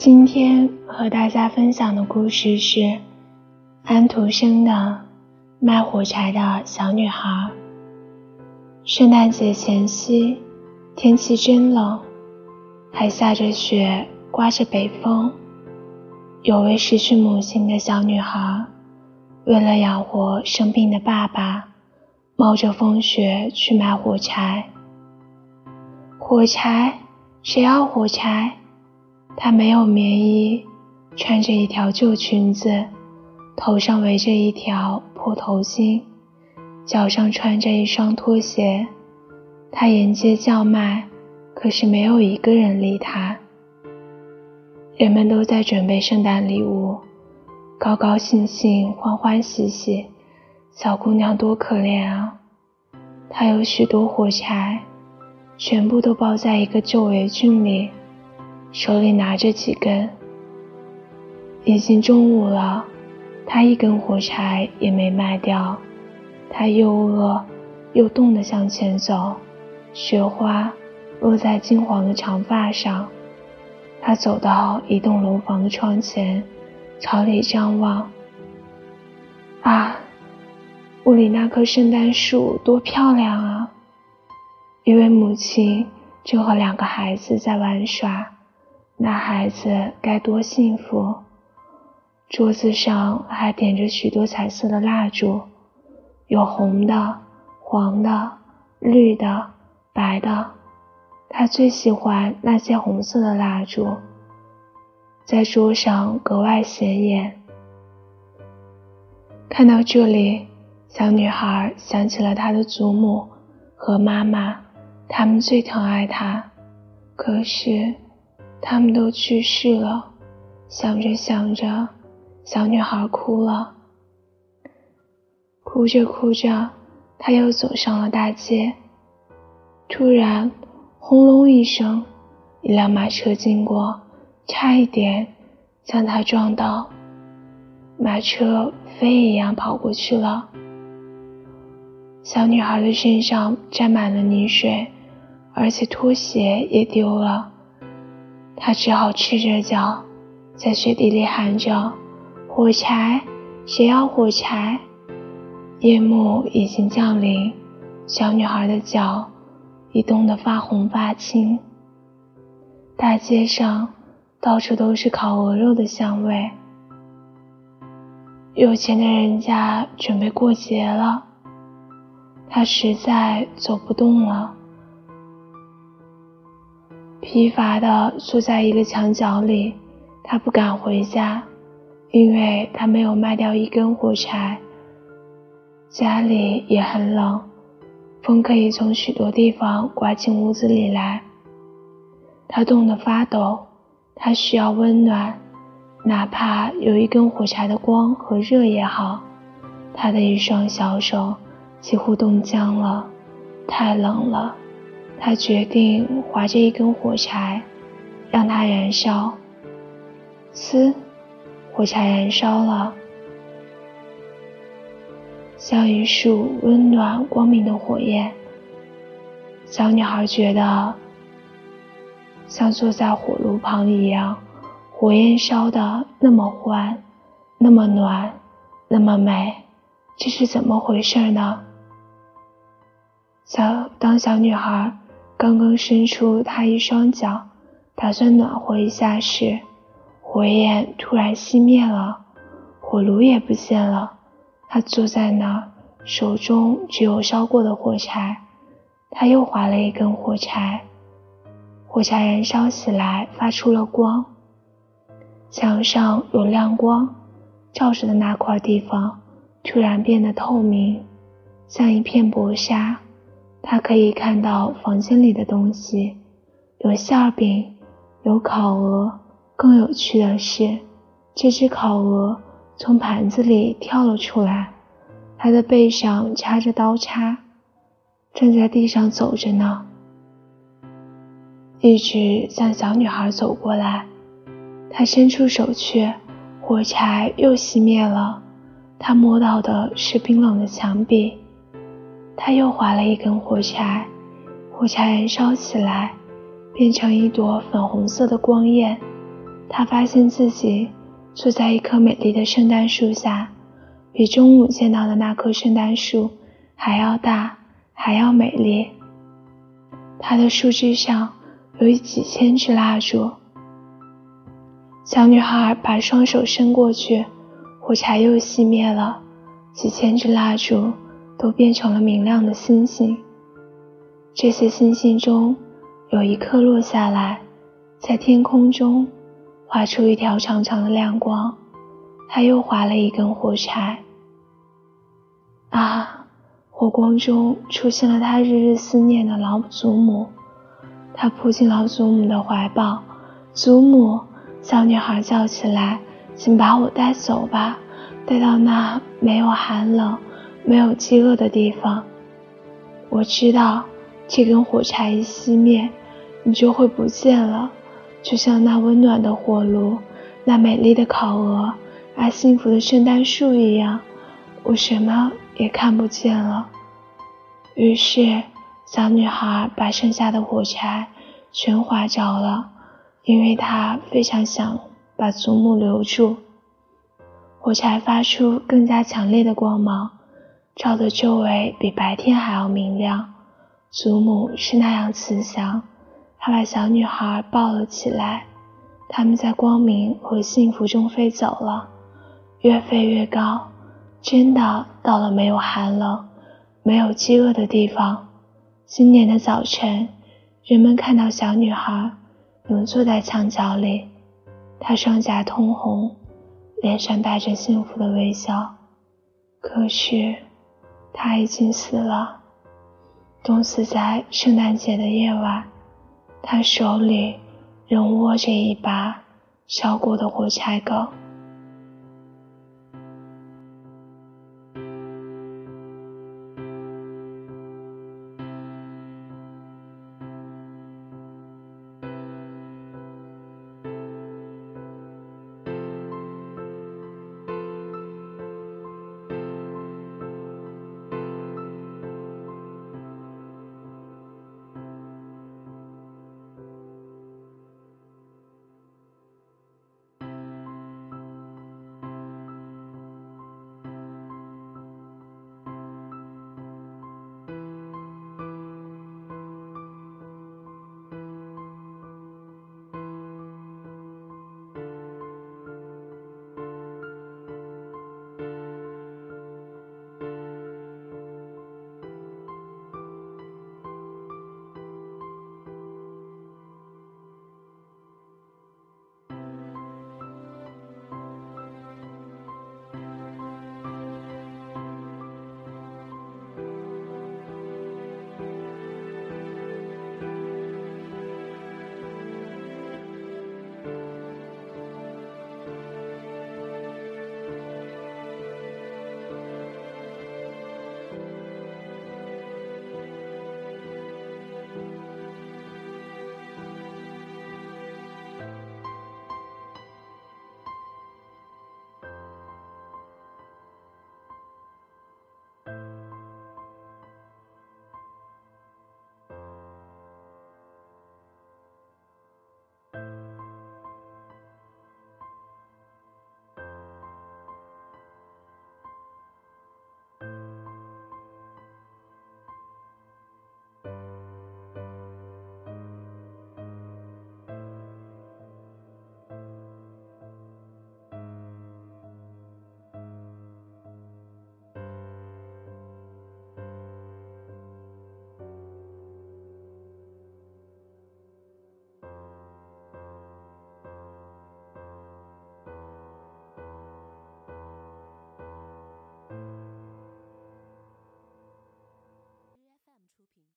今天和大家分享的故事是安徒生的《卖火柴的小女孩》。圣诞节前夕，天气真冷，还下着雪，刮着北风。有位失去母亲的小女孩，为了养活生病的爸爸，冒着风雪去买火柴。火柴，谁要火柴？她没有棉衣，穿着一条旧裙子，头上围着一条破头巾，脚上穿着一双拖鞋。她沿街叫卖，可是没有一个人理她。人们都在准备圣诞礼物，高高兴兴，欢欢喜喜。小姑娘多可怜啊！她有许多火柴，全部都包在一个旧围裙里。手里拿着几根，已经中午了，他一根火柴也没卖掉。他又饿又冻地向前走，雪花落在金黄的长发上。他走到一栋楼房的窗前，朝里张望。啊，屋里那棵圣诞树多漂亮啊！一位母亲正和两个孩子在玩耍。那孩子该多幸福！桌子上还点着许多彩色的蜡烛，有红的、黄的、绿的、白的。他最喜欢那些红色的蜡烛，在桌上格外显眼。看到这里，小女孩想起了她的祖母和妈妈，他们最疼爱她。可是。他们都去世了，想着想着，小女孩哭了。哭着哭着，她又走上了大街。突然，轰隆一声，一辆马车经过，差一点将她撞倒。马车飞一样跑过去了。小女孩的身上沾满了泥水，而且拖鞋也丢了。他只好赤着脚，在雪地里喊着：“火柴，谁要火柴？”夜幕已经降临，小女孩的脚已冻得发红发青。大街上到处都是烤鹅肉的香味。有钱的人家准备过节了，他实在走不动了。疲乏地坐在一个墙角里，他不敢回家，因为他没有卖掉一根火柴。家里也很冷，风可以从许多地方刮进屋子里来。他冻得发抖，他需要温暖，哪怕有一根火柴的光和热也好。他的一双小手几乎冻僵了，太冷了。他决定划着一根火柴，让它燃烧。呲，火柴燃烧了，像一束温暖光明的火焰。小女孩觉得像坐在火炉旁一样，火焰烧得那么欢，那么暖，那么美，这是怎么回事呢？小当小女孩。刚刚伸出他一双脚，打算暖和一下时，火焰突然熄灭了，火炉也不见了。他坐在那儿，手中只有烧过的火柴。他又划了一根火柴，火柴燃烧起来，发出了光。墙上有亮光，照着的那块地方突然变得透明，像一片薄纱。他可以看到房间里的东西，有馅饼，有烤鹅。更有趣的是，这只烤鹅从盘子里跳了出来，它的背上插着刀叉，正在地上走着呢，一直向小女孩走过来。他伸出手去，火柴又熄灭了。他摸到的是冰冷的墙壁。他又划了一根火柴，火柴燃烧起来，变成一朵粉红色的光焰，他发现自己坐在一棵美丽的圣诞树下，比中午见到的那棵圣诞树还要大，还要美丽。它的树枝上有几千支蜡烛。小女孩把双手伸过去，火柴又熄灭了，几千支蜡烛都变成了明亮的星星。这些星星中有一颗落下来，在天空中划出一条长长的亮光。她又划了一根火柴，啊，火光中出现了她日日思念的老祖母。她扑进老祖母的怀抱，祖母。小女孩叫起来：“请把我带走吧，带到那没有寒冷、没有饥饿的地方。我知道，这根火柴一熄灭，你就会不见了，就像那温暖的火炉、那美丽的烤鹅、那幸福的圣诞树一样，我什么也看不见了。”于是，小女孩把剩下的火柴全划着了。因为她非常想把祖母留住，火柴发出更加强烈的光芒，照的周围比白天还要明亮。祖母是那样慈祥，她把小女孩抱了起来。他们在光明和幸福中飞走了，越飞越高，真的到了没有寒冷、没有饥饿的地方。今年的早晨，人们看到小女孩。能坐在墙角里，她双颊通红，脸上带着幸福的微笑。可是，他已经死了，冻死在圣诞节的夜晚。他手里仍握着一把烧过的火柴梗。